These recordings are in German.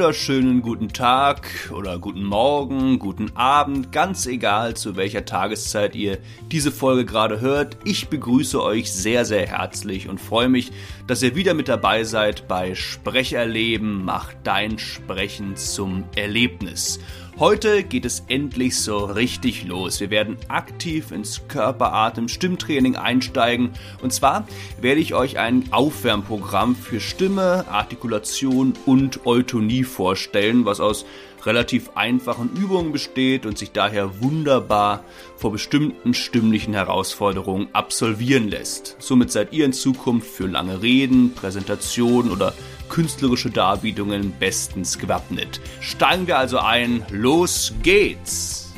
wunderschönen guten Tag oder guten Morgen, guten Abend, ganz egal zu welcher Tageszeit ihr diese Folge gerade hört. Ich begrüße euch sehr, sehr herzlich und freue mich, dass ihr wieder mit dabei seid bei Sprecherleben, macht dein Sprechen zum Erlebnis. Heute geht es endlich so richtig los. Wir werden aktiv ins Körperatem-Stimmtraining einsteigen. Und zwar werde ich euch ein Aufwärmprogramm für Stimme, Artikulation und Eutonie vorstellen, was aus relativ einfachen Übungen besteht und sich daher wunderbar vor bestimmten stimmlichen Herausforderungen absolvieren lässt. Somit seid ihr in Zukunft für lange Reden, Präsentationen oder künstlerische Darbietungen bestens gewappnet. Steigen wir also ein, los geht's!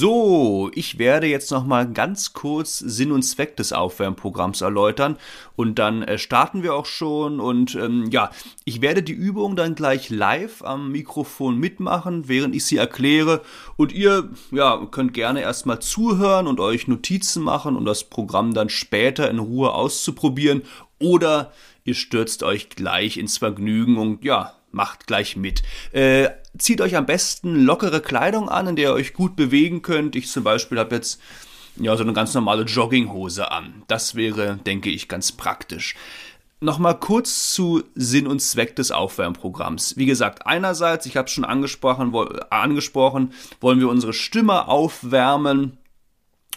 So, ich werde jetzt noch mal ganz kurz Sinn und Zweck des Aufwärmprogramms erläutern und dann äh, starten wir auch schon und ähm, ja, ich werde die Übung dann gleich live am Mikrofon mitmachen, während ich sie erkläre und ihr ja, könnt gerne erstmal zuhören und euch Notizen machen und das Programm dann später in Ruhe auszuprobieren oder ihr stürzt euch gleich ins Vergnügen und ja, macht gleich mit. Äh, zieht euch am besten lockere Kleidung an, in der ihr euch gut bewegen könnt. Ich zum Beispiel habe jetzt ja so eine ganz normale Jogginghose an. Das wäre, denke ich, ganz praktisch. Nochmal kurz zu Sinn und Zweck des Aufwärmprogramms. Wie gesagt, einerseits, ich habe es schon angesprochen, wo, angesprochen, wollen wir unsere Stimme aufwärmen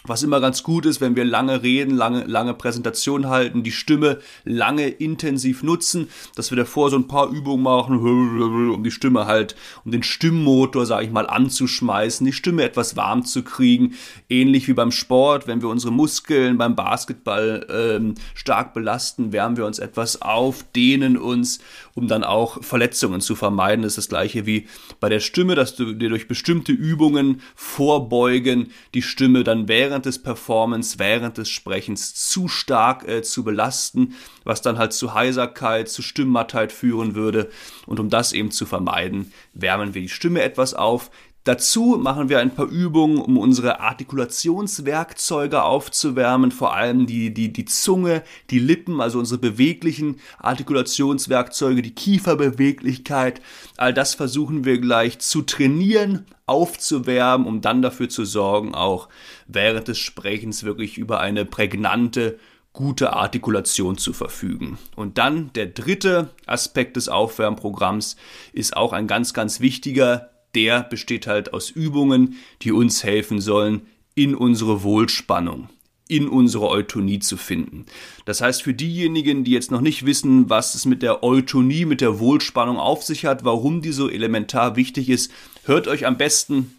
was immer ganz gut ist, wenn wir lange reden, lange, lange Präsentation halten, die Stimme lange intensiv nutzen, dass wir davor so ein paar Übungen machen, um die Stimme halt, um den Stimmmotor, sage ich mal, anzuschmeißen, die Stimme etwas warm zu kriegen. Ähnlich wie beim Sport, wenn wir unsere Muskeln beim Basketball ähm, stark belasten, wärmen wir uns etwas auf, dehnen uns, um dann auch Verletzungen zu vermeiden. Das ist das gleiche wie bei der Stimme, dass du dir durch bestimmte Übungen vorbeugen, die Stimme dann während des Performance, während des Sprechens zu stark äh, zu belasten, was dann halt zu Heiserkeit, zu Stimmmattheit führen würde. Und um das eben zu vermeiden, wärmen wir die Stimme etwas auf, Dazu machen wir ein paar Übungen, um unsere Artikulationswerkzeuge aufzuwärmen, vor allem die, die, die Zunge, die Lippen, also unsere beweglichen Artikulationswerkzeuge, die Kieferbeweglichkeit. All das versuchen wir gleich zu trainieren, aufzuwärmen, um dann dafür zu sorgen, auch während des Sprechens wirklich über eine prägnante, gute Artikulation zu verfügen. Und dann der dritte Aspekt des Aufwärmprogramms ist auch ein ganz, ganz wichtiger, der besteht halt aus Übungen, die uns helfen sollen, in unsere Wohlspannung, in unsere Eutonie zu finden. Das heißt, für diejenigen, die jetzt noch nicht wissen, was es mit der Eutonie, mit der Wohlspannung auf sich hat, warum die so elementar wichtig ist, hört euch am besten,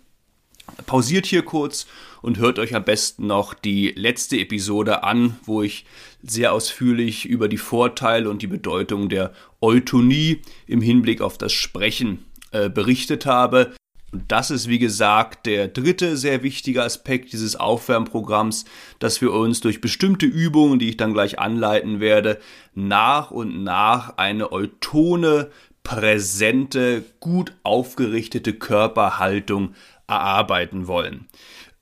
pausiert hier kurz und hört euch am besten noch die letzte Episode an, wo ich sehr ausführlich über die Vorteile und die Bedeutung der Eutonie im Hinblick auf das Sprechen äh, berichtet habe. Und das ist, wie gesagt, der dritte sehr wichtige Aspekt dieses Aufwärmprogramms, dass wir uns durch bestimmte Übungen, die ich dann gleich anleiten werde, nach und nach eine eutone, präsente, gut aufgerichtete Körperhaltung erarbeiten wollen.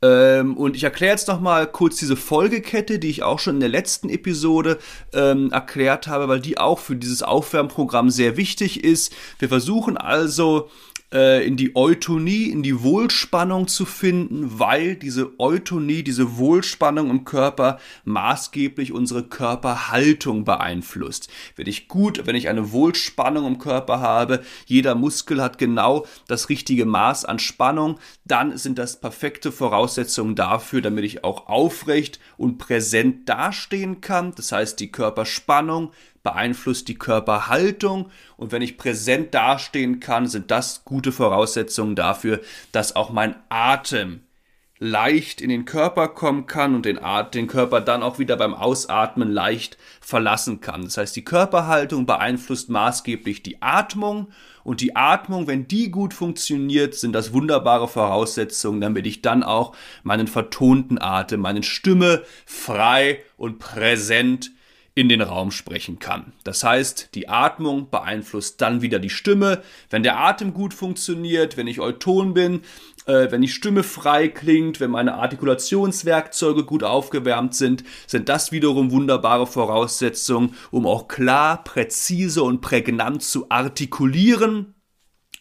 Ähm, und ich erkläre jetzt nochmal kurz diese Folgekette, die ich auch schon in der letzten Episode ähm, erklärt habe, weil die auch für dieses Aufwärmprogramm sehr wichtig ist. Wir versuchen also äh, in die Eutonie, in die Wohlspannung zu finden, weil diese Eutonie, diese Wohlspannung im Körper maßgeblich unsere Körperhaltung beeinflusst. Wenn ich gut, wenn ich eine Wohlspannung im Körper habe, jeder Muskel hat genau das richtige Maß an Spannung, dann sind das perfekte Voraussetzungen dafür, damit ich auch aufrecht und präsent dastehen kann. Das heißt, die Körperspannung beeinflusst die Körperhaltung und wenn ich präsent dastehen kann, sind das gute Voraussetzungen dafür, dass auch mein Atem leicht in den Körper kommen kann und den, At den Körper dann auch wieder beim Ausatmen leicht verlassen kann. Das heißt, die Körperhaltung beeinflusst maßgeblich die Atmung und die Atmung, wenn die gut funktioniert, sind das wunderbare Voraussetzungen, damit ich dann auch meinen vertonten Atem, meine Stimme frei und präsent in den Raum sprechen kann. Das heißt, die Atmung beeinflusst dann wieder die Stimme. Wenn der Atem gut funktioniert, wenn ich euton bin, äh, wenn die Stimme frei klingt, wenn meine Artikulationswerkzeuge gut aufgewärmt sind, sind das wiederum wunderbare Voraussetzungen, um auch klar, präzise und prägnant zu artikulieren.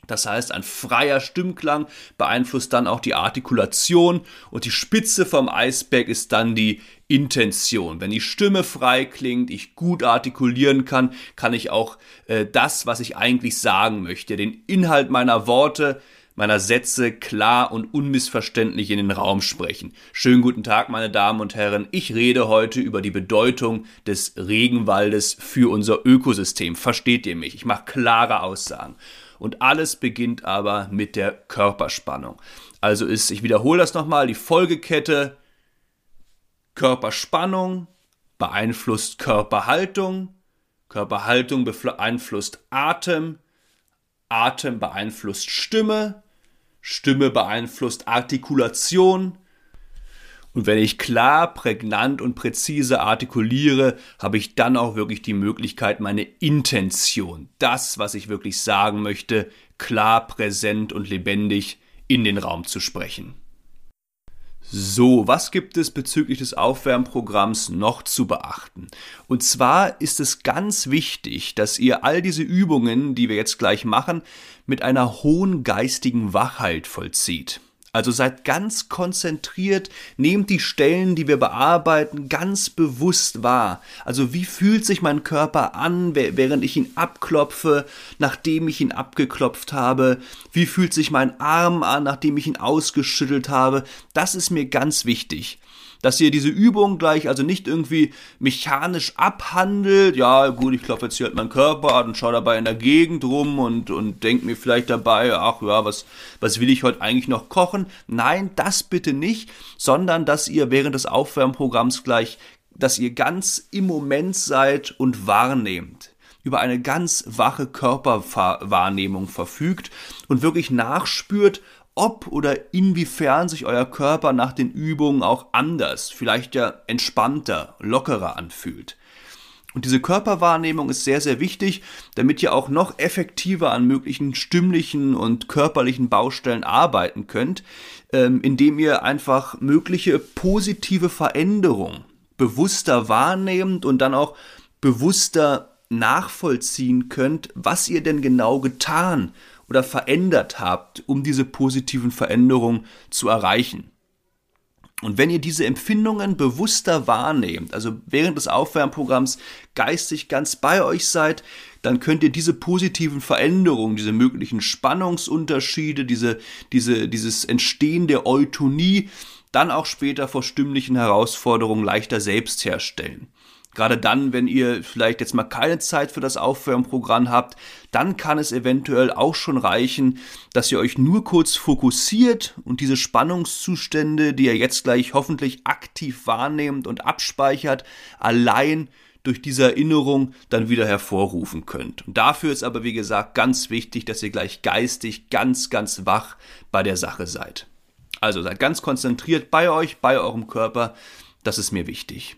Das heißt, ein freier Stimmklang beeinflusst dann auch die Artikulation und die Spitze vom Eisberg ist dann die Intention. Wenn die Stimme frei klingt, ich gut artikulieren kann, kann ich auch äh, das, was ich eigentlich sagen möchte, den Inhalt meiner Worte, meiner Sätze klar und unmissverständlich in den Raum sprechen. Schönen guten Tag, meine Damen und Herren. Ich rede heute über die Bedeutung des Regenwaldes für unser Ökosystem. Versteht ihr mich? Ich mache klare Aussagen. Und alles beginnt aber mit der Körperspannung. Also ist, ich wiederhole das nochmal, die Folgekette Körperspannung beeinflusst Körperhaltung, Körperhaltung beeinflusst Atem, Atem beeinflusst Stimme, Stimme beeinflusst Artikulation. Und wenn ich klar, prägnant und präzise artikuliere, habe ich dann auch wirklich die Möglichkeit, meine Intention, das, was ich wirklich sagen möchte, klar, präsent und lebendig in den Raum zu sprechen. So, was gibt es bezüglich des Aufwärmprogramms noch zu beachten? Und zwar ist es ganz wichtig, dass ihr all diese Übungen, die wir jetzt gleich machen, mit einer hohen geistigen Wachheit vollzieht. Also seid ganz konzentriert, nehmt die Stellen, die wir bearbeiten, ganz bewusst wahr. Also wie fühlt sich mein Körper an, während ich ihn abklopfe, nachdem ich ihn abgeklopft habe? Wie fühlt sich mein Arm an, nachdem ich ihn ausgeschüttelt habe? Das ist mir ganz wichtig dass ihr diese Übung gleich also nicht irgendwie mechanisch abhandelt. Ja, gut, ich klopfe jetzt hier halt meinen Körper an und schaue dabei in der Gegend rum und, und denke mir vielleicht dabei, ach ja, was, was will ich heute eigentlich noch kochen? Nein, das bitte nicht, sondern dass ihr während des Aufwärmprogramms gleich, dass ihr ganz im Moment seid und wahrnehmt über eine ganz wache Körperwahrnehmung verfügt und wirklich nachspürt, ob oder inwiefern sich euer Körper nach den Übungen auch anders, vielleicht ja entspannter, lockerer anfühlt. Und diese Körperwahrnehmung ist sehr, sehr wichtig, damit ihr auch noch effektiver an möglichen stimmlichen und körperlichen Baustellen arbeiten könnt, ähm, indem ihr einfach mögliche positive Veränderungen bewusster wahrnehmt und dann auch bewusster nachvollziehen könnt, was ihr denn genau getan oder verändert habt, um diese positiven Veränderungen zu erreichen. Und wenn ihr diese Empfindungen bewusster wahrnehmt, also während des Aufwärmprogramms geistig ganz bei euch seid, dann könnt ihr diese positiven Veränderungen, diese möglichen Spannungsunterschiede, diese, diese, dieses Entstehen der Eutonie dann auch später vor stimmlichen Herausforderungen leichter selbst herstellen. Gerade dann, wenn ihr vielleicht jetzt mal keine Zeit für das Aufwärmprogramm habt, dann kann es eventuell auch schon reichen, dass ihr euch nur kurz fokussiert und diese Spannungszustände, die ihr jetzt gleich hoffentlich aktiv wahrnehmt und abspeichert, allein durch diese Erinnerung dann wieder hervorrufen könnt. Und dafür ist aber, wie gesagt, ganz wichtig, dass ihr gleich geistig ganz, ganz wach bei der Sache seid. Also seid ganz konzentriert bei euch, bei eurem Körper. Das ist mir wichtig.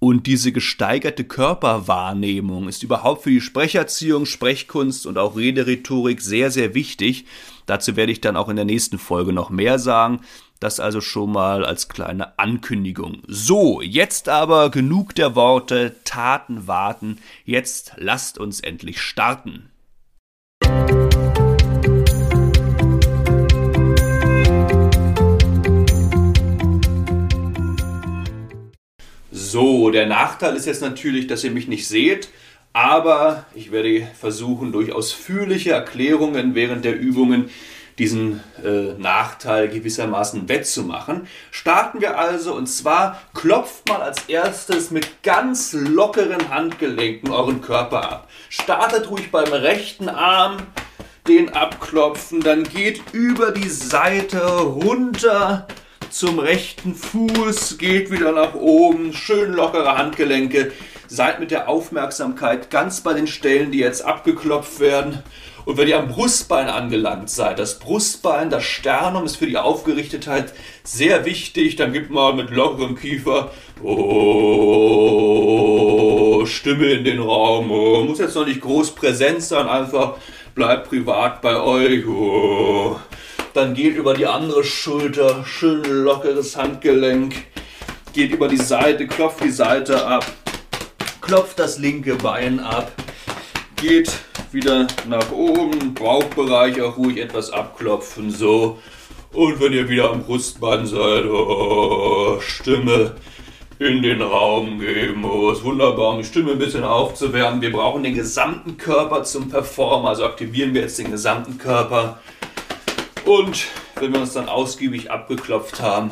Und diese gesteigerte Körperwahrnehmung ist überhaupt für die Sprecherziehung, Sprechkunst und auch Rederhetorik sehr, sehr wichtig. Dazu werde ich dann auch in der nächsten Folge noch mehr sagen. Das also schon mal als kleine Ankündigung. So, jetzt aber genug der Worte, Taten warten. Jetzt lasst uns endlich starten. So, der Nachteil ist jetzt natürlich, dass ihr mich nicht seht, aber ich werde versuchen, durch ausführliche Erklärungen während der Übungen diesen äh, Nachteil gewissermaßen wettzumachen. Starten wir also und zwar klopft mal als erstes mit ganz lockeren Handgelenken euren Körper ab. Startet ruhig beim rechten Arm, den abklopfen, dann geht über die Seite runter zum rechten Fuß, geht wieder nach oben, schön lockere Handgelenke. Seid mit der Aufmerksamkeit ganz bei den Stellen, die jetzt abgeklopft werden. Und wenn ihr am Brustbein angelangt seid, das Brustbein, das Sternum ist für die Aufgerichtetheit sehr wichtig, dann gibt mal mit lockerem Kiefer oh, Stimme in den Raum. Oh, muss jetzt noch nicht groß präsent sein, einfach bleibt privat bei euch. Oh. Dann geht über die andere Schulter, schön lockeres Handgelenk. Geht über die Seite, klopft die Seite ab. Klopft das linke Bein ab. Geht wieder nach oben, Bauchbereich auch ruhig etwas abklopfen, so. Und wenn ihr wieder am Brustbein seid, oh, Stimme in den Raum geben. Oh, ist wunderbar, um die Stimme ein bisschen aufzuwärmen. Wir brauchen den gesamten Körper zum Performen, also aktivieren wir jetzt den gesamten Körper. Und wenn wir uns dann ausgiebig abgeklopft haben,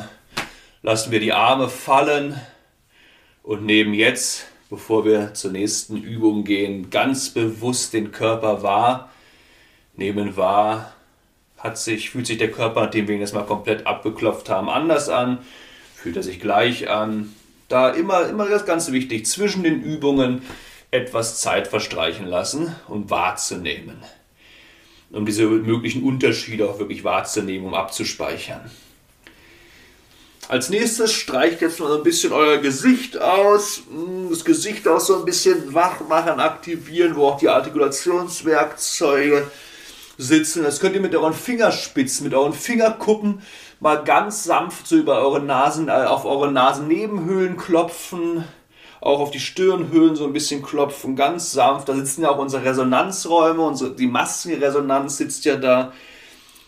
lassen wir die Arme fallen und nehmen jetzt, bevor wir zur nächsten Übung gehen, ganz bewusst den Körper wahr. Nehmen wahr, hat sich, fühlt sich der Körper, nachdem wir ihn jetzt mal komplett abgeklopft haben, anders an? Fühlt er sich gleich an? Da immer, immer das ganz wichtig, zwischen den Übungen etwas Zeit verstreichen lassen, um wahrzunehmen. Um diese möglichen Unterschiede auch wirklich wahrzunehmen, um abzuspeichern. Als nächstes streicht jetzt mal ein bisschen euer Gesicht aus. Hm, das Gesicht auch so ein bisschen wach machen, aktivieren, wo auch die Artikulationswerkzeuge sitzen. Das könnt ihr mit euren Fingerspitzen, mit euren Fingerkuppen mal ganz sanft so über eure Nasen, äh, auf eure Nasennebenhöhlen klopfen, auch auf die Stirnhöhlen so ein bisschen klopfen, ganz sanft. Da sitzen ja auch unsere Resonanzräume, unsere, die Maskenresonanz sitzt ja da.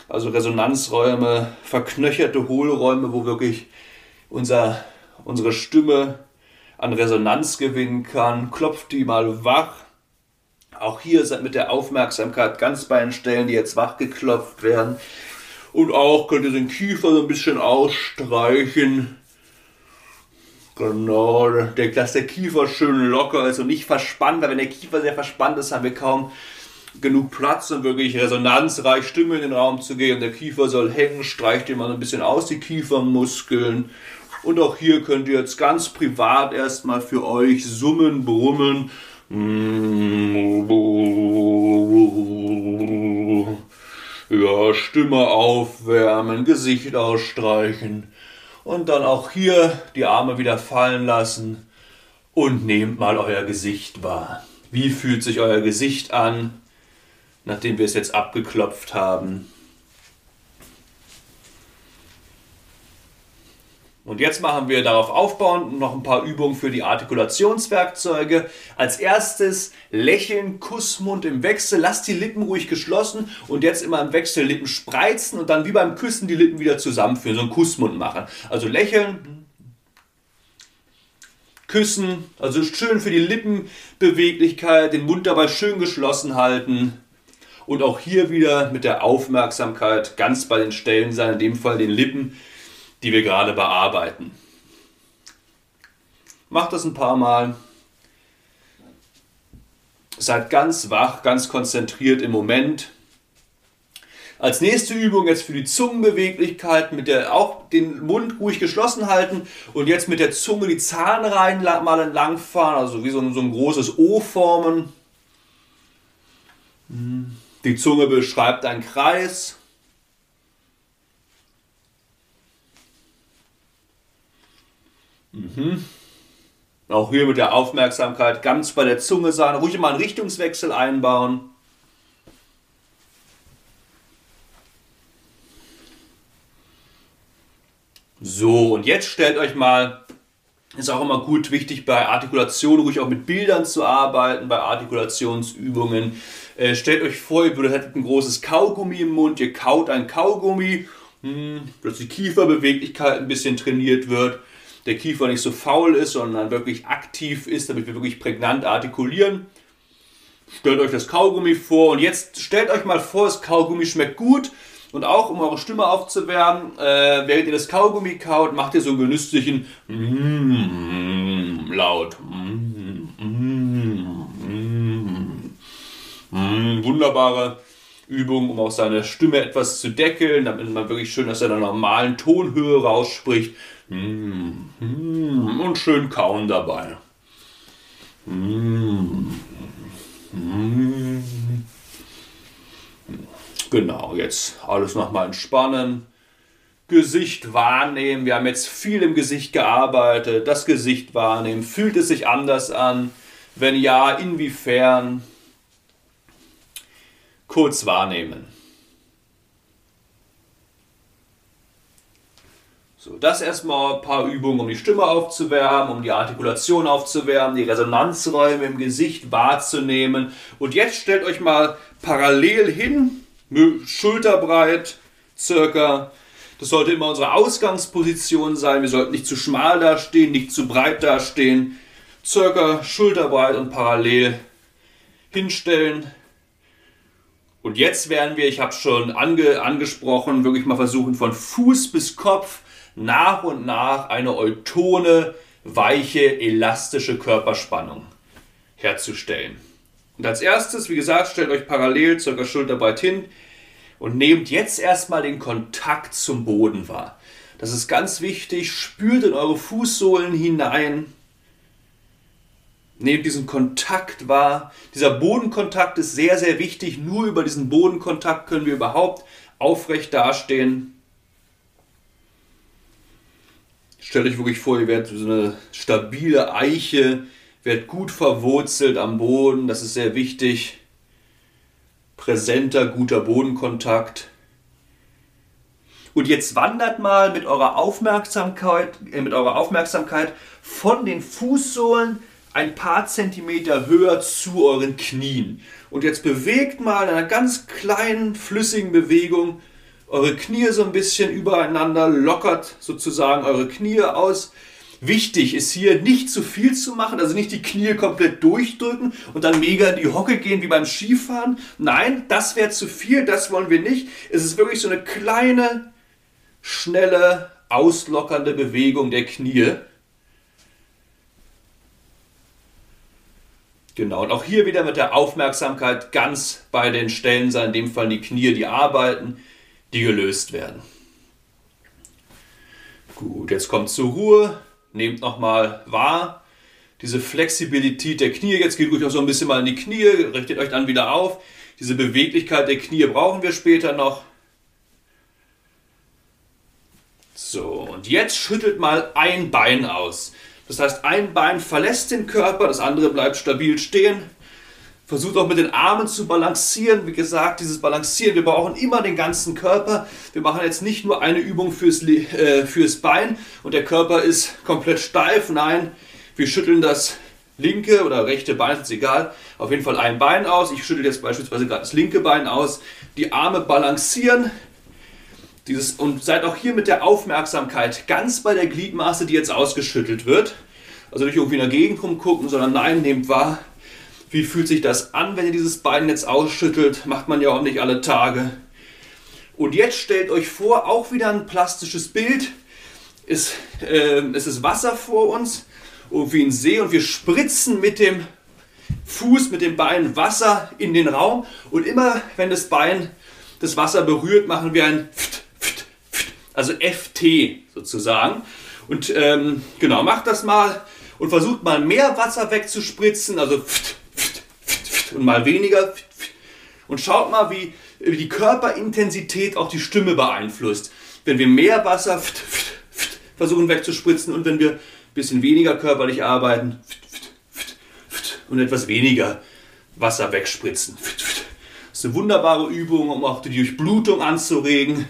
Also Resonanzräume, verknöcherte Hohlräume, wo wirklich unser, unsere Stimme an Resonanz gewinnen kann. Klopft die mal wach auch hier seid mit der Aufmerksamkeit ganz bei den Stellen, die jetzt wachgeklopft werden. Und auch könnt ihr den Kiefer so ein bisschen ausstreichen. Genau, dass der Kiefer schön locker ist und nicht verspannt, weil wenn der Kiefer sehr verspannt ist, haben wir kaum genug Platz, um wirklich resonanzreich Stimme in den Raum zu gehen. Der Kiefer soll hängen, streicht ihr mal ein bisschen aus, die Kiefermuskeln. Und auch hier könnt ihr jetzt ganz privat erstmal für euch summen, brummen ja, Stimme aufwärmen, Gesicht ausstreichen und dann auch hier die Arme wieder fallen lassen und nehmt mal euer Gesicht wahr. Wie fühlt sich euer Gesicht an, nachdem wir es jetzt abgeklopft haben? Und jetzt machen wir darauf aufbauend noch ein paar Übungen für die Artikulationswerkzeuge. Als erstes lächeln, Kussmund im Wechsel, lasst die Lippen ruhig geschlossen und jetzt immer im Wechsel Lippen spreizen und dann wie beim Küssen die Lippen wieder zusammenführen, so einen Kussmund machen. Also lächeln, küssen, also schön für die Lippenbeweglichkeit, den Mund dabei schön geschlossen halten. Und auch hier wieder mit der Aufmerksamkeit ganz bei den Stellen sein, in dem Fall den Lippen die wir gerade bearbeiten. Macht das ein paar Mal. Seid ganz wach, ganz konzentriert im Moment. Als nächste Übung jetzt für die Zungenbeweglichkeit mit der auch den Mund ruhig geschlossen halten und jetzt mit der Zunge die Zahnreihen mal entlang fahren, also wie so ein, so ein großes O formen. Die Zunge beschreibt einen Kreis. Mhm. Auch hier mit der Aufmerksamkeit ganz bei der Zunge sein, ruhig mal einen Richtungswechsel einbauen. So, und jetzt stellt euch mal, ist auch immer gut wichtig bei Artikulation, ruhig auch mit Bildern zu arbeiten, bei Artikulationsübungen. Äh, stellt euch vor, ihr hättet ein großes Kaugummi im Mund, ihr kaut ein Kaugummi, hm, dass die Kieferbeweglichkeit ein bisschen trainiert wird der Kiefer nicht so faul ist, sondern wirklich aktiv ist, damit wir wirklich prägnant artikulieren. Stellt euch das Kaugummi vor und jetzt stellt euch mal vor, das Kaugummi schmeckt gut und auch um eure Stimme aufzuwärmen, äh, während ihr das Kaugummi kaut, macht ihr so einen genüsslichen mm, laut. Mm, mm, mm, wunderbare Übung, um auch seine Stimme etwas zu deckeln, damit man wirklich schön aus seiner normalen Tonhöhe rausspricht. Mm, und schön kauen dabei. Mm, genau, jetzt alles nochmal entspannen. Gesicht wahrnehmen. Wir haben jetzt viel im Gesicht gearbeitet. Das Gesicht wahrnehmen. Fühlt es sich anders an? Wenn ja, inwiefern? Kurz wahrnehmen. So, das erstmal ein paar Übungen, um die Stimme aufzuwärmen, um die Artikulation aufzuwärmen, die Resonanzräume im Gesicht wahrzunehmen. Und jetzt stellt euch mal parallel hin, schulterbreit, circa. Das sollte immer unsere Ausgangsposition sein. Wir sollten nicht zu schmal dastehen, nicht zu breit dastehen. Circa schulterbreit und parallel hinstellen. Und jetzt werden wir, ich habe es schon ange, angesprochen, wirklich mal versuchen, von Fuß bis Kopf nach und nach eine eutone, weiche, elastische Körperspannung herzustellen. Und als erstes, wie gesagt, stellt euch parallel circa schulterbreit hin und nehmt jetzt erstmal den Kontakt zum Boden wahr. Das ist ganz wichtig. Spült in eure Fußsohlen hinein. Nehmt diesen Kontakt wahr. Dieser Bodenkontakt ist sehr, sehr wichtig. Nur über diesen Bodenkontakt können wir überhaupt aufrecht dastehen. Stellt euch wirklich vor, ihr werdet so eine stabile Eiche, werdet gut verwurzelt am Boden, das ist sehr wichtig. Präsenter, guter Bodenkontakt. Und jetzt wandert mal mit eurer Aufmerksamkeit, äh, mit eurer Aufmerksamkeit von den Fußsohlen ein paar Zentimeter höher zu euren Knien. Und jetzt bewegt mal in einer ganz kleinen, flüssigen Bewegung eure Knie so ein bisschen übereinander, lockert sozusagen eure Knie aus. Wichtig ist hier nicht zu viel zu machen, also nicht die Knie komplett durchdrücken und dann mega in die Hocke gehen wie beim Skifahren. Nein, das wäre zu viel, das wollen wir nicht. Es ist wirklich so eine kleine, schnelle, auslockernde Bewegung der Knie. Genau, und auch hier wieder mit der Aufmerksamkeit ganz bei den Stellen sein, in dem Fall die Knie, die arbeiten die gelöst werden. Gut, jetzt kommt zur Ruhe, nehmt nochmal wahr, diese Flexibilität der Knie, jetzt geht ruhig auch so ein bisschen mal in die Knie, richtet euch dann wieder auf. Diese Beweglichkeit der Knie brauchen wir später noch. So, und jetzt schüttelt mal ein Bein aus. Das heißt, ein Bein verlässt den Körper, das andere bleibt stabil stehen. Versucht auch mit den Armen zu balancieren. Wie gesagt, dieses Balancieren, wir brauchen immer den ganzen Körper. Wir machen jetzt nicht nur eine Übung fürs, äh, fürs Bein und der Körper ist komplett steif. Nein, wir schütteln das linke oder rechte Bein, ist egal. Auf jeden Fall ein Bein aus. Ich schüttel jetzt beispielsweise gerade das linke Bein aus. Die Arme balancieren. Dieses, und seid auch hier mit der Aufmerksamkeit ganz bei der Gliedmaße, die jetzt ausgeschüttelt wird. Also nicht irgendwie in der Gegend rumgucken, sondern nein, nehmt wahr, wie fühlt sich das an, wenn ihr dieses Bein jetzt ausschüttelt? Macht man ja auch nicht alle Tage. Und jetzt stellt euch vor, auch wieder ein plastisches Bild. Es, äh, es ist Wasser vor uns, irgendwie ein See und wir spritzen mit dem Fuß, mit dem Bein Wasser in den Raum. Und immer wenn das Bein das Wasser berührt, machen wir ein Pft, Pft, Pft, also FT sozusagen. Und ähm, genau, macht das mal und versucht mal mehr Wasser wegzuspritzen, also Pft, und mal weniger. Und schaut mal, wie, die Körperintensität auch die Stimme beeinflusst. Wenn wir mehr Wasser versuchen wegzuspritzen und wenn wir ein bisschen weniger körperlich arbeiten und etwas weniger Wasser wegspritzen. Das ist eine wunderbare Übung, um auch die Durchblutung anzuregen,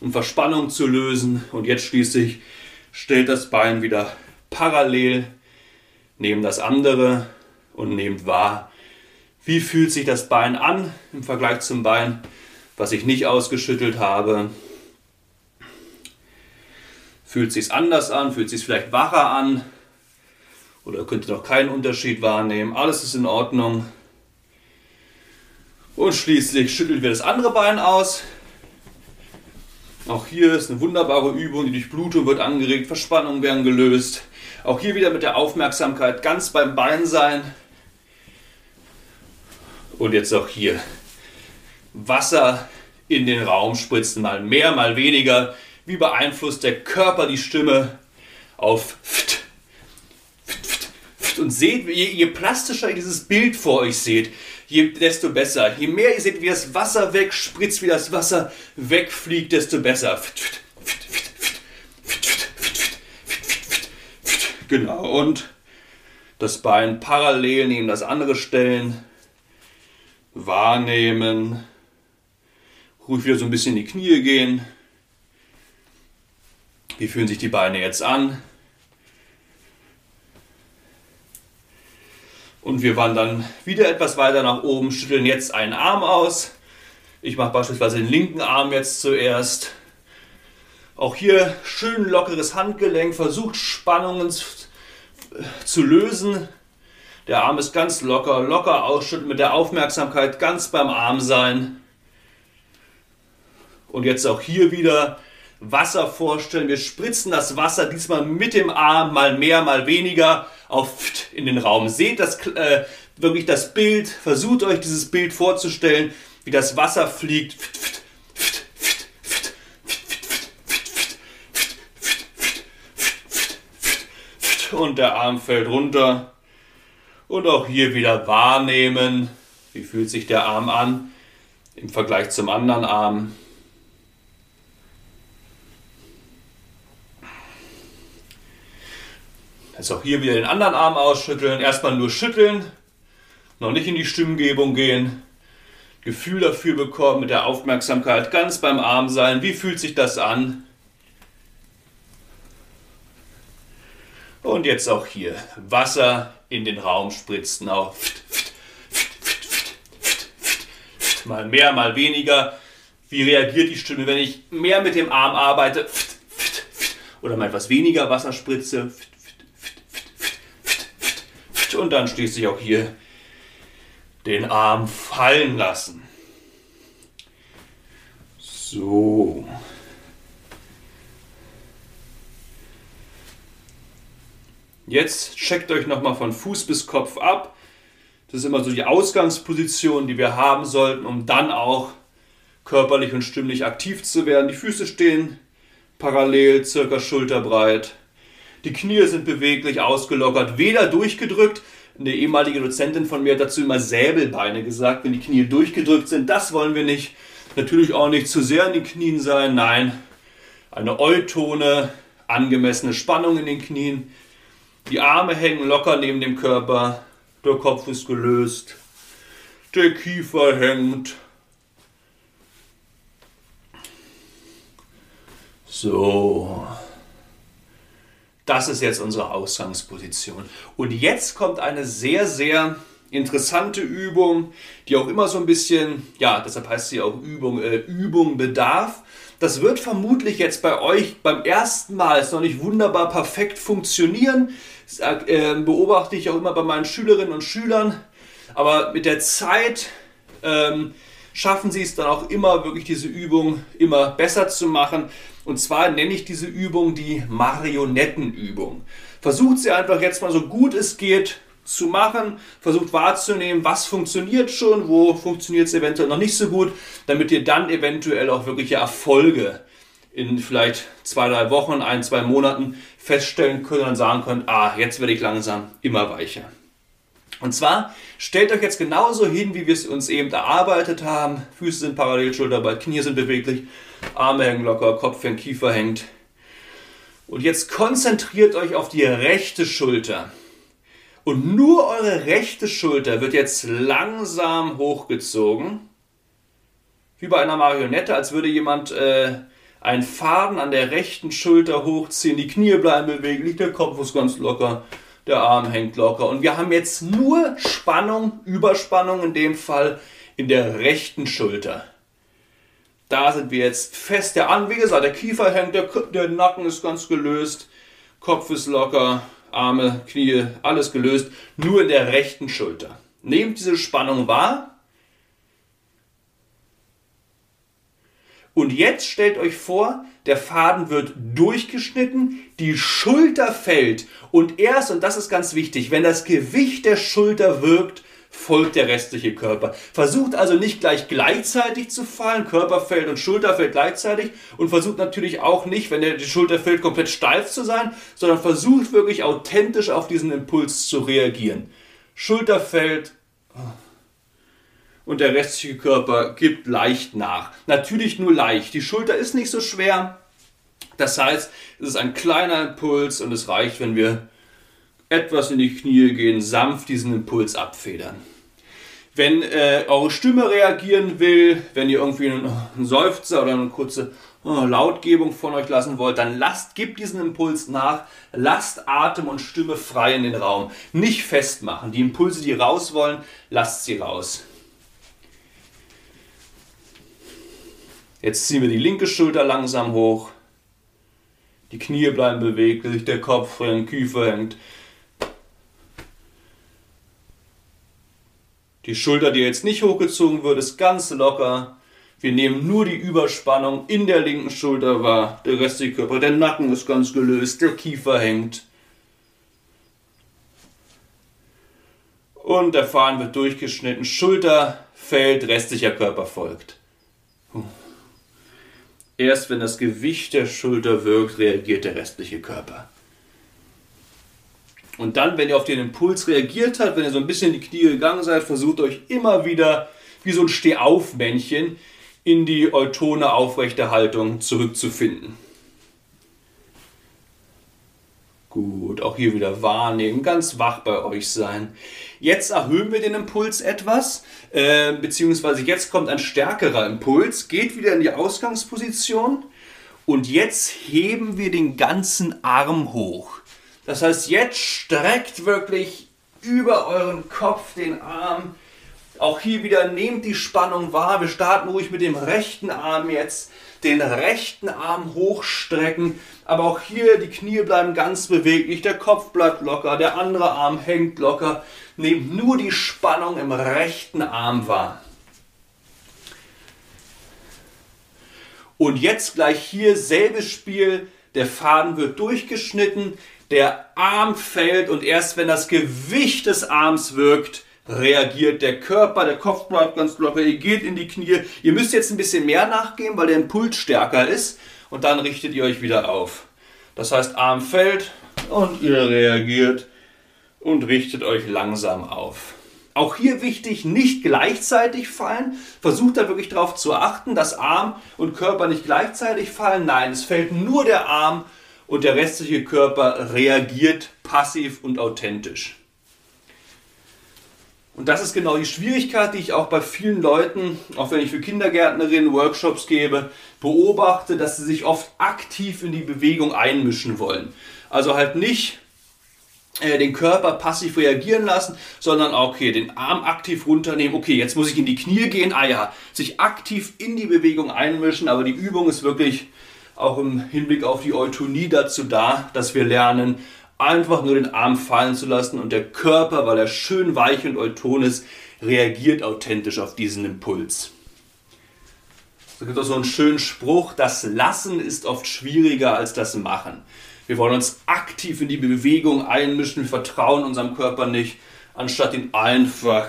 um Verspannung zu lösen. Und jetzt schließlich stellt das Bein wieder parallel neben das andere und nehmt wahr, wie fühlt sich das Bein an im Vergleich zum Bein, was ich nicht ausgeschüttelt habe? Fühlt sich anders an? Fühlt sich vielleicht wacher an? Oder könnt ihr noch keinen Unterschied wahrnehmen? Alles ist in Ordnung. Und schließlich schüttelt wir das andere Bein aus. Auch hier ist eine wunderbare Übung. Die Durchblutung wird angeregt, Verspannungen werden gelöst. Auch hier wieder mit der Aufmerksamkeit ganz beim Bein sein. Und jetzt auch hier Wasser in den Raum spritzen, mal mehr, mal weniger. Wie beeinflusst der Körper die Stimme auf und seht, je, je, plastischer ihr dieses Bild vor euch seht, je, desto besser. Je mehr ihr seht, wie das Wasser wegspritzt, wie das Wasser wegfliegt, desto besser. Genau, und das Bein parallel neben das andere stellen wahrnehmen, ruhig wieder so ein bisschen in die Knie gehen. Wie fühlen sich die Beine jetzt an? Und wir wandern wieder etwas weiter nach oben, schütteln jetzt einen Arm aus. Ich mache beispielsweise den linken Arm jetzt zuerst. Auch hier schön lockeres Handgelenk, versucht Spannungen zu lösen. Der Arm ist ganz locker, locker ausschütten, mit der Aufmerksamkeit ganz beim Arm sein. Und jetzt auch hier wieder Wasser vorstellen. Wir spritzen das Wasser diesmal mit dem Arm, mal mehr, mal weniger, auf in den Raum. Seht das äh, wirklich das Bild, versucht euch dieses Bild vorzustellen, wie das Wasser fliegt. Und der Arm fällt runter. Und auch hier wieder wahrnehmen, wie fühlt sich der Arm an im Vergleich zum anderen Arm. Jetzt auch hier wieder den anderen Arm ausschütteln. Erstmal nur schütteln, noch nicht in die Stimmgebung gehen. Gefühl dafür bekommen, mit der Aufmerksamkeit ganz beim Arm sein. Wie fühlt sich das an? Und jetzt auch hier Wasser in den Raum spritzen. Auch mal mehr, mal weniger. Wie reagiert die Stimme, wenn ich mehr mit dem Arm arbeite oder mal etwas weniger Wasser spritze? und dann schließlich auch hier den Arm fallen lassen. So. Jetzt checkt euch nochmal von Fuß bis Kopf ab. Das ist immer so die Ausgangsposition, die wir haben sollten, um dann auch körperlich und stimmlich aktiv zu werden. Die Füße stehen parallel, circa schulterbreit. Die Knie sind beweglich ausgelockert, weder durchgedrückt. Eine ehemalige Dozentin von mir hat dazu immer Säbelbeine gesagt, wenn die Knie durchgedrückt sind. Das wollen wir nicht. Natürlich auch nicht zu sehr in den Knien sein. Nein, eine Eutone, angemessene Spannung in den Knien. Die Arme hängen locker neben dem Körper. Der Kopf ist gelöst. Der Kiefer hängt. So. Das ist jetzt unsere Ausgangsposition. Und jetzt kommt eine sehr, sehr interessante Übung, die auch immer so ein bisschen, ja, deshalb heißt sie auch Übung, äh, Übung bedarf. Das wird vermutlich jetzt bei euch beim ersten Mal ist noch nicht wunderbar perfekt funktionieren. Äh, beobachte ich auch immer bei meinen Schülerinnen und Schülern. Aber mit der Zeit ähm, schaffen sie es dann auch immer, wirklich diese Übung immer besser zu machen. Und zwar nenne ich diese Übung die Marionettenübung. Versucht sie einfach jetzt mal so gut es geht zu machen, versucht wahrzunehmen, was funktioniert schon, wo funktioniert es eventuell noch nicht so gut, damit ihr dann eventuell auch wirkliche Erfolge in vielleicht zwei, drei Wochen, ein, zwei Monaten feststellen könnt und sagen könnt, ah, jetzt werde ich langsam immer weicher. Und zwar stellt euch jetzt genauso hin, wie wir es uns eben erarbeitet haben. Füße sind parallel, Schulterball, Knie sind beweglich, Arme hängen locker, Kopf hängt, Kiefer hängt. Und jetzt konzentriert euch auf die rechte Schulter. Und nur eure rechte Schulter wird jetzt langsam hochgezogen. Wie bei einer Marionette, als würde jemand äh, einen Faden an der rechten Schulter hochziehen. Die Knie bleiben beweglich, der Kopf ist ganz locker der Arm hängt locker. Und wir haben jetzt nur Spannung, Überspannung in dem Fall in der rechten Schulter. Da sind wir jetzt fest der. Wie gesagt, der Kiefer hängt, der, der Nacken ist ganz gelöst, Kopf ist locker, Arme, Knie, alles gelöst. Nur in der rechten Schulter. Nehmt diese Spannung wahr Und jetzt stellt euch vor, der Faden wird durchgeschnitten, die Schulter fällt und erst, und das ist ganz wichtig, wenn das Gewicht der Schulter wirkt, folgt der restliche Körper. Versucht also nicht gleich gleichzeitig zu fallen, Körper fällt und Schulter fällt gleichzeitig und versucht natürlich auch nicht, wenn die Schulter fällt, komplett steif zu sein, sondern versucht wirklich authentisch auf diesen Impuls zu reagieren. Schulter fällt, und der restliche Körper gibt leicht nach. Natürlich nur leicht. Die Schulter ist nicht so schwer. Das heißt, es ist ein kleiner Impuls und es reicht, wenn wir etwas in die Knie gehen, sanft diesen Impuls abfedern. Wenn äh, eure Stimme reagieren will, wenn ihr irgendwie einen, einen Seufzer oder eine kurze oh, Lautgebung von euch lassen wollt, dann lasst, gebt diesen Impuls nach, lasst Atem und Stimme frei in den Raum. Nicht festmachen. Die Impulse, die raus wollen, lasst sie raus. Jetzt ziehen wir die linke Schulter langsam hoch. Die Knie bleiben beweglich, der Kopf hängt, Kiefer hängt. Die Schulter, die jetzt nicht hochgezogen wird, ist ganz locker. Wir nehmen nur die Überspannung in der linken Schulter wahr. Der restliche Körper, der Nacken ist ganz gelöst, der Kiefer hängt. Und der Faden wird durchgeschnitten. Schulter fällt, restlicher Körper folgt. Erst wenn das Gewicht der Schulter wirkt, reagiert der restliche Körper. Und dann, wenn ihr auf den Impuls reagiert habt, wenn ihr so ein bisschen in die Knie gegangen seid, versucht euch immer wieder wie so ein Stehaufmännchen in die eutone aufrechte Haltung zurückzufinden. Gut, auch hier wieder wahrnehmen, ganz wach bei euch sein. Jetzt erhöhen wir den Impuls etwas, äh, beziehungsweise jetzt kommt ein stärkerer Impuls, geht wieder in die Ausgangsposition und jetzt heben wir den ganzen Arm hoch. Das heißt, jetzt streckt wirklich über euren Kopf den Arm. Auch hier wieder nehmt die Spannung wahr. Wir starten ruhig mit dem rechten Arm jetzt. Den rechten Arm hochstrecken. Aber auch hier die Knie bleiben ganz beweglich. Der Kopf bleibt locker. Der andere Arm hängt locker. Nehmt nur die Spannung im rechten Arm wahr. Und jetzt gleich hier selbes Spiel. Der Faden wird durchgeschnitten der Arm fällt und erst wenn das Gewicht des Arms wirkt, reagiert der Körper, der Kopf bleibt ganz locker, ihr geht in die Knie. Ihr müsst jetzt ein bisschen mehr nachgeben, weil der Impuls stärker ist und dann richtet ihr euch wieder auf. Das heißt, Arm fällt und ihr reagiert und richtet euch langsam auf. Auch hier wichtig, nicht gleichzeitig fallen. Versucht da wirklich darauf zu achten, dass Arm und Körper nicht gleichzeitig fallen. Nein, es fällt nur der Arm und der restliche Körper reagiert passiv und authentisch. Und das ist genau die Schwierigkeit, die ich auch bei vielen Leuten, auch wenn ich für Kindergärtnerinnen Workshops gebe, beobachte, dass sie sich oft aktiv in die Bewegung einmischen wollen. Also halt nicht äh, den Körper passiv reagieren lassen, sondern okay, den Arm aktiv runternehmen. Okay, jetzt muss ich in die Knie gehen. Ah ja, sich aktiv in die Bewegung einmischen, aber die Übung ist wirklich auch im Hinblick auf die Eutonie dazu da, dass wir lernen, einfach nur den Arm fallen zu lassen und der Körper, weil er schön weich und euton ist, reagiert authentisch auf diesen Impuls. Es gibt auch so einen schönen Spruch, das Lassen ist oft schwieriger als das Machen. Wir wollen uns aktiv in die Bewegung einmischen, wir vertrauen unserem Körper nicht, anstatt ihn einfach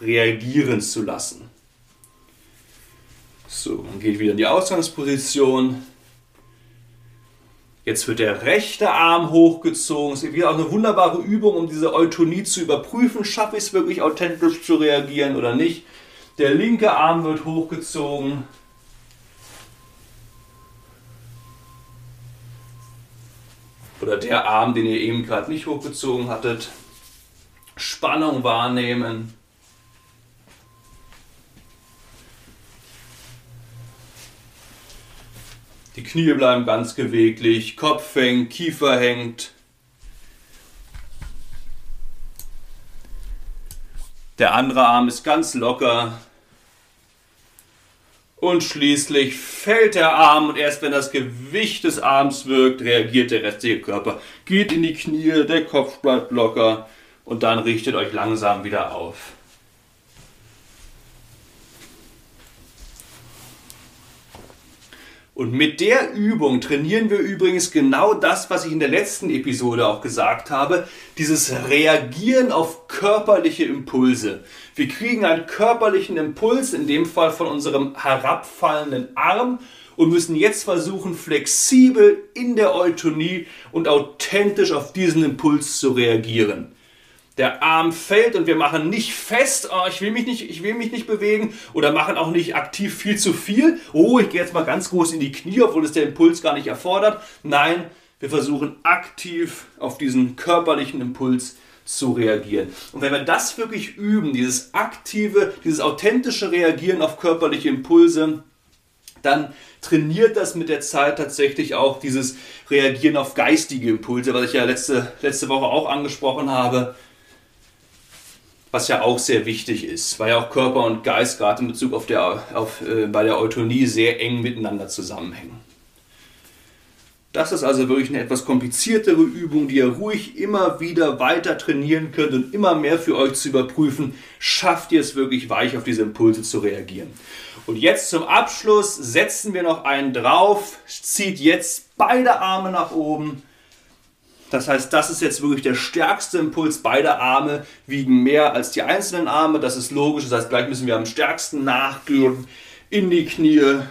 reagieren zu lassen. So, dann geht wieder in die Ausgangsposition. Jetzt wird der rechte Arm hochgezogen. Es ist wieder auch eine wunderbare Übung, um diese Eutonie zu überprüfen. Schaffe ich es wirklich authentisch zu reagieren oder nicht? Der linke Arm wird hochgezogen. Oder der Arm, den ihr eben gerade nicht hochgezogen hattet. Spannung wahrnehmen. Die Knie bleiben ganz beweglich, Kopf hängt, Kiefer hängt. Der andere Arm ist ganz locker. Und schließlich fällt der Arm und erst wenn das Gewicht des Arms wirkt, reagiert der restliche Körper. Geht in die Knie, der Kopf bleibt locker und dann richtet euch langsam wieder auf. Und mit der Übung trainieren wir übrigens genau das, was ich in der letzten Episode auch gesagt habe, dieses Reagieren auf körperliche Impulse. Wir kriegen einen körperlichen Impuls, in dem Fall von unserem herabfallenden Arm und müssen jetzt versuchen, flexibel in der Eutonie und authentisch auf diesen Impuls zu reagieren der Arm fällt und wir machen nicht fest, oh, ich will mich nicht, ich will mich nicht bewegen oder machen auch nicht aktiv viel zu viel. Oh, ich gehe jetzt mal ganz groß in die Knie, obwohl es der Impuls gar nicht erfordert. Nein, wir versuchen aktiv auf diesen körperlichen Impuls zu reagieren. Und wenn wir das wirklich üben, dieses aktive, dieses authentische Reagieren auf körperliche Impulse, dann trainiert das mit der Zeit tatsächlich auch dieses Reagieren auf geistige Impulse, was ich ja letzte, letzte Woche auch angesprochen habe, was ja auch sehr wichtig ist, weil ja auch Körper und Geist gerade in Bezug auf der, auf, äh, bei der Autonie sehr eng miteinander zusammenhängen. Das ist also wirklich eine etwas kompliziertere Übung, die ihr ruhig immer wieder weiter trainieren könnt und immer mehr für euch zu überprüfen, schafft ihr es wirklich weich auf diese Impulse zu reagieren. Und jetzt zum Abschluss setzen wir noch einen drauf, zieht jetzt beide Arme nach oben. Das heißt, das ist jetzt wirklich der stärkste Impuls. Beide Arme wiegen mehr als die einzelnen Arme. Das ist logisch. Das heißt, gleich müssen wir am stärksten nachgehen in die Knie.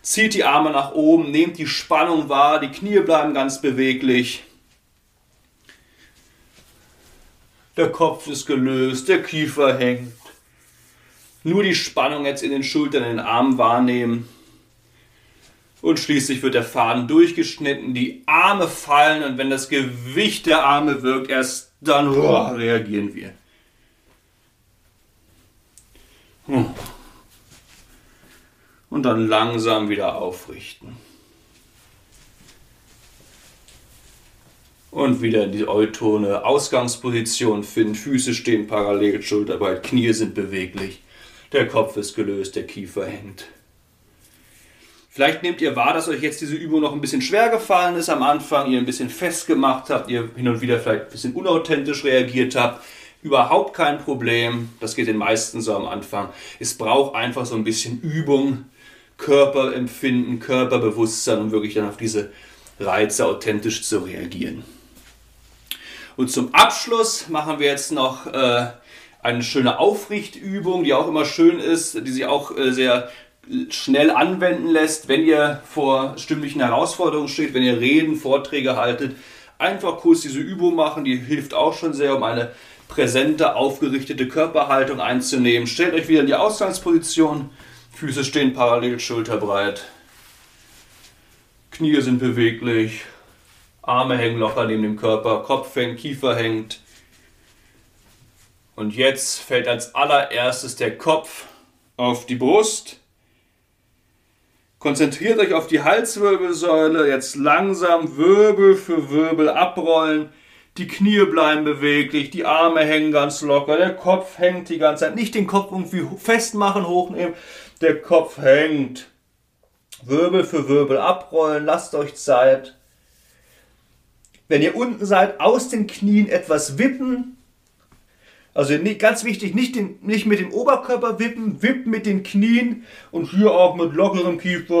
Zieht die Arme nach oben, nehmt die Spannung wahr, die Knie bleiben ganz beweglich. Der Kopf ist gelöst, der Kiefer hängt. Nur die Spannung jetzt in den Schultern, in den Armen wahrnehmen. Und schließlich wird der Faden durchgeschnitten, die Arme fallen und wenn das Gewicht der Arme wirkt, erst dann oh, reagieren wir. Hm und dann langsam wieder aufrichten. Und wieder in die Eutone Ausgangsposition finden. Füße stehen parallel, Schulterbreit, Knie sind beweglich. Der Kopf ist gelöst, der Kiefer hängt. Vielleicht nehmt ihr wahr, dass euch jetzt diese Übung noch ein bisschen schwer gefallen ist am Anfang, ihr ein bisschen festgemacht habt, ihr hin und wieder vielleicht ein bisschen unauthentisch reagiert habt. Überhaupt kein Problem, das geht den meisten so am Anfang. Es braucht einfach so ein bisschen Übung, Körperempfinden, Körperbewusstsein, um wirklich dann auf diese Reize authentisch zu reagieren. Und zum Abschluss machen wir jetzt noch äh, eine schöne Aufrichtübung, die auch immer schön ist, die sich auch äh, sehr schnell anwenden lässt, wenn ihr vor stimmlichen Herausforderungen steht, wenn ihr Reden, Vorträge haltet. Einfach kurz diese Übung machen, die hilft auch schon sehr, um eine präsente, aufgerichtete Körperhaltung einzunehmen. Stellt euch wieder in die Ausgangsposition Füße stehen parallel, schulterbreit. Knie sind beweglich. Arme hängen locker neben dem Körper. Kopf hängt, Kiefer hängt. Und jetzt fällt als allererstes der Kopf auf die Brust. Konzentriert euch auf die Halswirbelsäule. Jetzt langsam Wirbel für Wirbel abrollen. Die Knie bleiben beweglich, die Arme hängen ganz locker, der Kopf hängt die ganze Zeit. Nicht den Kopf irgendwie festmachen, hochnehmen, der Kopf hängt. Wirbel für Wirbel abrollen, lasst euch Zeit. Wenn ihr unten seid, aus den Knien etwas wippen. Also ganz wichtig, nicht, den, nicht mit dem Oberkörper wippen, wippen mit den Knien und hier auch mit lockerem Kiefer.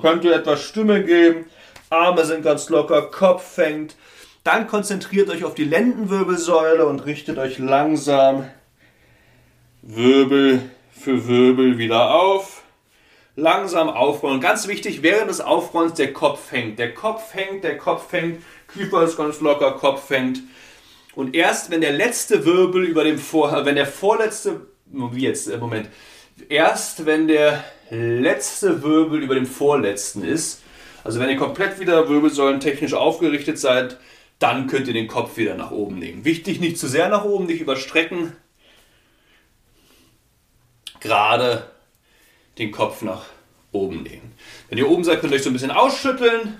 Könnt ihr etwas Stimme geben. Arme sind ganz locker, Kopf hängt. Dann konzentriert euch auf die Lendenwirbelsäule und richtet euch langsam Wirbel für Wirbel wieder auf. Langsam aufrollen. Ganz wichtig, während des Aufrollens der Kopf hängt. Der Kopf hängt, der Kopf hängt, Kiefer ist ganz locker, Kopf hängt. Und erst wenn der letzte Wirbel über dem Vor, wenn der vorletzte, wie jetzt, äh, Moment, erst wenn der letzte Wirbel über dem vorletzten ist, also wenn ihr komplett wieder wirbelsäulentechnisch aufgerichtet seid, dann könnt ihr den Kopf wieder nach oben nehmen. Wichtig, nicht zu sehr nach oben, nicht überstrecken, gerade den Kopf nach oben nehmen. Wenn ihr oben seid, könnt ihr euch so ein bisschen ausschütteln.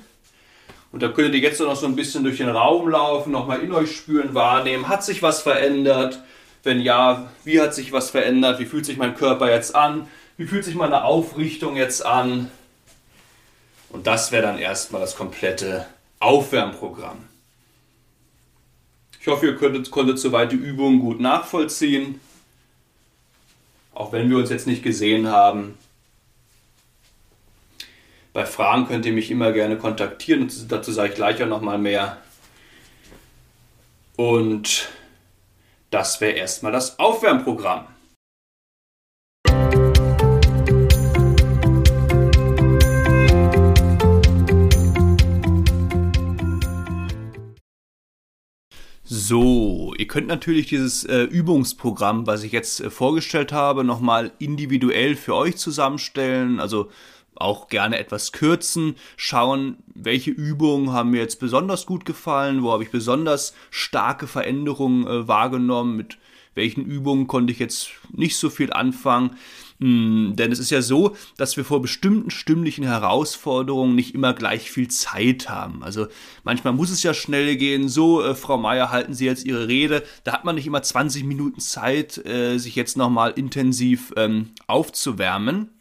Und da könntet ihr jetzt noch so ein bisschen durch den Raum laufen, nochmal in euch spüren, wahrnehmen. Hat sich was verändert? Wenn ja, wie hat sich was verändert? Wie fühlt sich mein Körper jetzt an? Wie fühlt sich meine Aufrichtung jetzt an? Und das wäre dann erstmal das komplette Aufwärmprogramm. Ich hoffe, ihr konntet, konntet soweit die Übung gut nachvollziehen auch wenn wir uns jetzt nicht gesehen haben. Bei Fragen könnt ihr mich immer gerne kontaktieren und dazu sage ich gleich auch nochmal mehr. Und das wäre erstmal das Aufwärmprogramm. So, ihr könnt natürlich dieses äh, Übungsprogramm, was ich jetzt äh, vorgestellt habe, nochmal individuell für euch zusammenstellen. Also auch gerne etwas kürzen, schauen, welche Übungen haben mir jetzt besonders gut gefallen, wo habe ich besonders starke Veränderungen äh, wahrgenommen, mit welchen Übungen konnte ich jetzt nicht so viel anfangen. Hm, denn es ist ja so, dass wir vor bestimmten stimmlichen Herausforderungen nicht immer gleich viel Zeit haben. Also manchmal muss es ja schnell gehen. So, äh, Frau Meier, halten Sie jetzt Ihre Rede. Da hat man nicht immer 20 Minuten Zeit, äh, sich jetzt nochmal intensiv ähm, aufzuwärmen.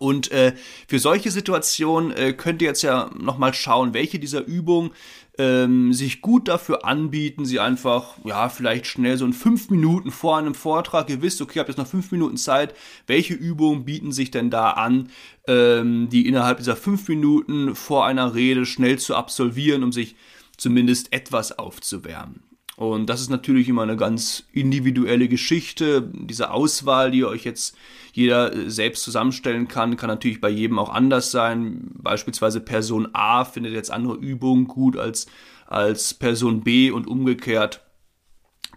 Und äh, für solche Situationen äh, könnt ihr jetzt ja nochmal schauen, welche dieser Übungen ähm, sich gut dafür anbieten, sie einfach, ja, vielleicht schnell so in fünf Minuten vor einem Vortrag, ihr wisst, okay, ihr habt jetzt noch fünf Minuten Zeit, welche Übungen bieten sich denn da an, ähm, die innerhalb dieser fünf Minuten vor einer Rede schnell zu absolvieren, um sich zumindest etwas aufzuwärmen. Und das ist natürlich immer eine ganz individuelle Geschichte. Diese Auswahl, die euch jetzt jeder äh, selbst zusammenstellen kann, kann natürlich bei jedem auch anders sein. Beispielsweise Person A findet jetzt andere Übungen gut als, als Person B und umgekehrt.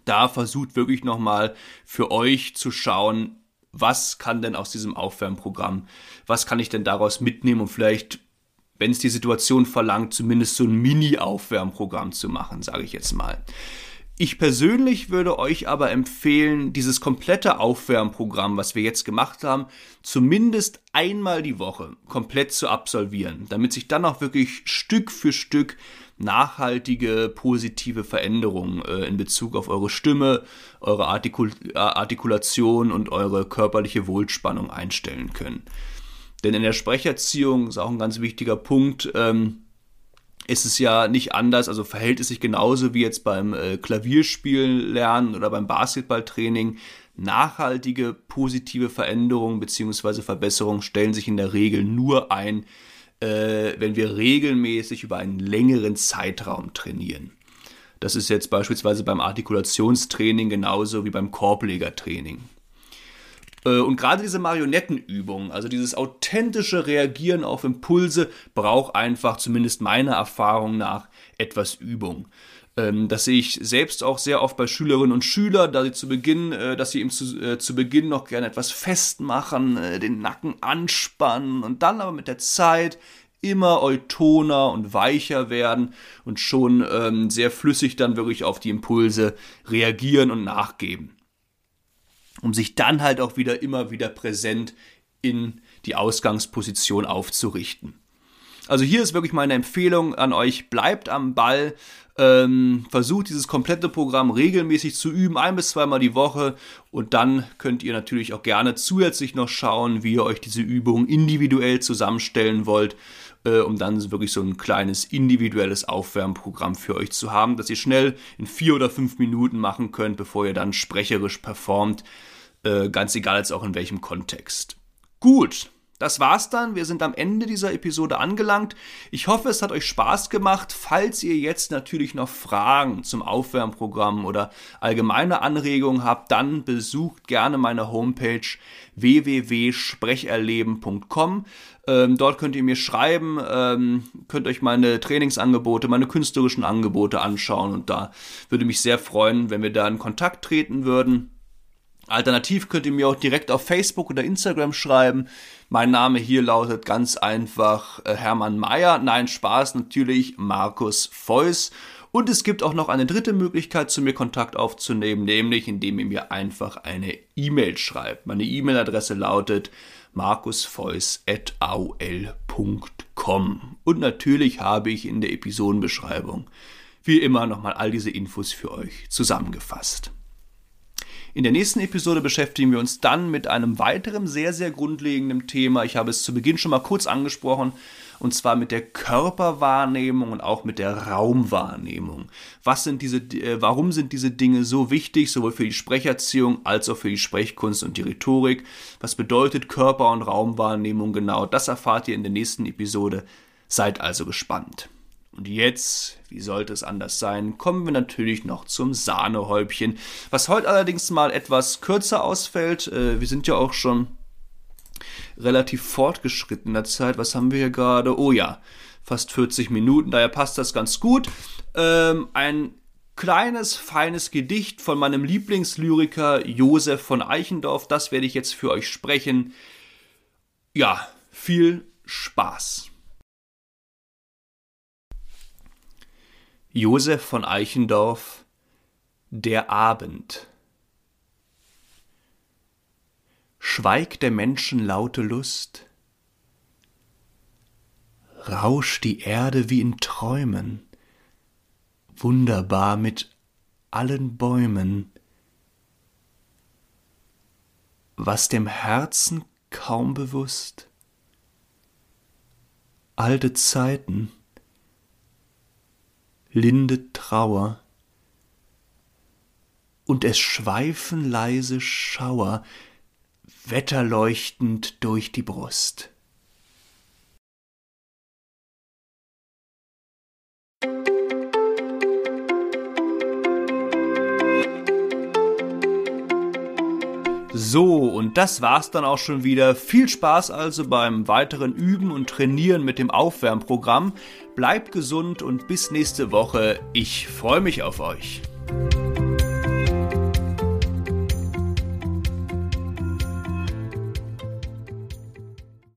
Da versucht wirklich nochmal für euch zu schauen, was kann denn aus diesem Aufwärmprogramm, was kann ich denn daraus mitnehmen und vielleicht wenn es die Situation verlangt, zumindest so ein Mini-Aufwärmprogramm zu machen, sage ich jetzt mal. Ich persönlich würde euch aber empfehlen, dieses komplette Aufwärmprogramm, was wir jetzt gemacht haben, zumindest einmal die Woche komplett zu absolvieren, damit sich dann auch wirklich Stück für Stück nachhaltige positive Veränderungen äh, in Bezug auf eure Stimme, eure Artikul Artikulation und eure körperliche Wohlspannung einstellen können. Denn in der Sprecherziehung ist auch ein ganz wichtiger Punkt, ähm, ist es ja nicht anders, also verhält es sich genauso wie jetzt beim äh, Klavierspielen lernen oder beim Basketballtraining. Nachhaltige positive Veränderungen bzw. Verbesserungen stellen sich in der Regel nur ein, äh, wenn wir regelmäßig über einen längeren Zeitraum trainieren. Das ist jetzt beispielsweise beim Artikulationstraining genauso wie beim Korblegertraining. Äh, und gerade diese Marionettenübung, also dieses authentische Reagieren auf Impulse, braucht einfach, zumindest meiner Erfahrung nach, etwas Übung. Ähm, das sehe ich selbst auch sehr oft bei Schülerinnen und Schülern, da sie zu Beginn, äh, dass sie eben zu, äh, zu Beginn noch gerne etwas festmachen, den Nacken anspannen und dann aber mit der Zeit immer eutoner und weicher werden und schon ähm, sehr flüssig dann wirklich auf die Impulse reagieren und nachgeben um sich dann halt auch wieder immer wieder präsent in die Ausgangsposition aufzurichten. Also hier ist wirklich meine Empfehlung an euch, bleibt am Ball, ähm, versucht dieses komplette Programm regelmäßig zu üben, ein bis zweimal die Woche und dann könnt ihr natürlich auch gerne zusätzlich noch schauen, wie ihr euch diese Übungen individuell zusammenstellen wollt, äh, um dann wirklich so ein kleines individuelles Aufwärmprogramm für euch zu haben, das ihr schnell in vier oder fünf Minuten machen könnt, bevor ihr dann sprecherisch performt. Äh, ganz egal jetzt auch in welchem Kontext. Gut, das war's dann. Wir sind am Ende dieser Episode angelangt. Ich hoffe, es hat euch Spaß gemacht. Falls ihr jetzt natürlich noch Fragen zum Aufwärmprogramm oder allgemeine Anregungen habt, dann besucht gerne meine Homepage www.sprecherleben.com. Ähm, dort könnt ihr mir schreiben, ähm, könnt euch meine Trainingsangebote, meine künstlerischen Angebote anschauen und da würde mich sehr freuen, wenn wir da in Kontakt treten würden. Alternativ könnt ihr mir auch direkt auf Facebook oder Instagram schreiben. Mein Name hier lautet ganz einfach äh, Hermann Mayer. Nein, Spaß natürlich Markus Feuss. Und es gibt auch noch eine dritte Möglichkeit, zu mir Kontakt aufzunehmen, nämlich indem ihr mir einfach eine E-Mail schreibt. Meine E-Mail-Adresse lautet markusfeuss.aol.com. Und natürlich habe ich in der Episodenbeschreibung wie immer nochmal all diese Infos für euch zusammengefasst. In der nächsten Episode beschäftigen wir uns dann mit einem weiteren sehr, sehr grundlegenden Thema. Ich habe es zu Beginn schon mal kurz angesprochen, und zwar mit der Körperwahrnehmung und auch mit der Raumwahrnehmung. Was sind diese, äh, warum sind diese Dinge so wichtig, sowohl für die Sprecherziehung als auch für die Sprechkunst und die Rhetorik? Was bedeutet Körper- und Raumwahrnehmung genau? Das erfahrt ihr in der nächsten Episode. Seid also gespannt. Und jetzt, wie sollte es anders sein, kommen wir natürlich noch zum Sahnehäubchen, was heute allerdings mal etwas kürzer ausfällt. Äh, wir sind ja auch schon relativ fortgeschritten in der Zeit. Was haben wir hier gerade? Oh ja, fast 40 Minuten, daher passt das ganz gut. Ähm, ein kleines, feines Gedicht von meinem Lieblingslyriker Josef von Eichendorff, das werde ich jetzt für euch sprechen. Ja, viel Spaß! Josef von Eichendorff Der Abend. Schweigt der Menschen laute Lust, rauscht die Erde wie in Träumen, wunderbar mit allen Bäumen, was dem Herzen kaum bewusst. Alte Zeiten, linde Trauer, und es schweifen leise Schauer, wetterleuchtend durch die Brust. So, und das war's dann auch schon wieder. Viel Spaß also beim weiteren Üben und Trainieren mit dem Aufwärmprogramm. Bleibt gesund und bis nächste Woche. Ich freue mich auf euch.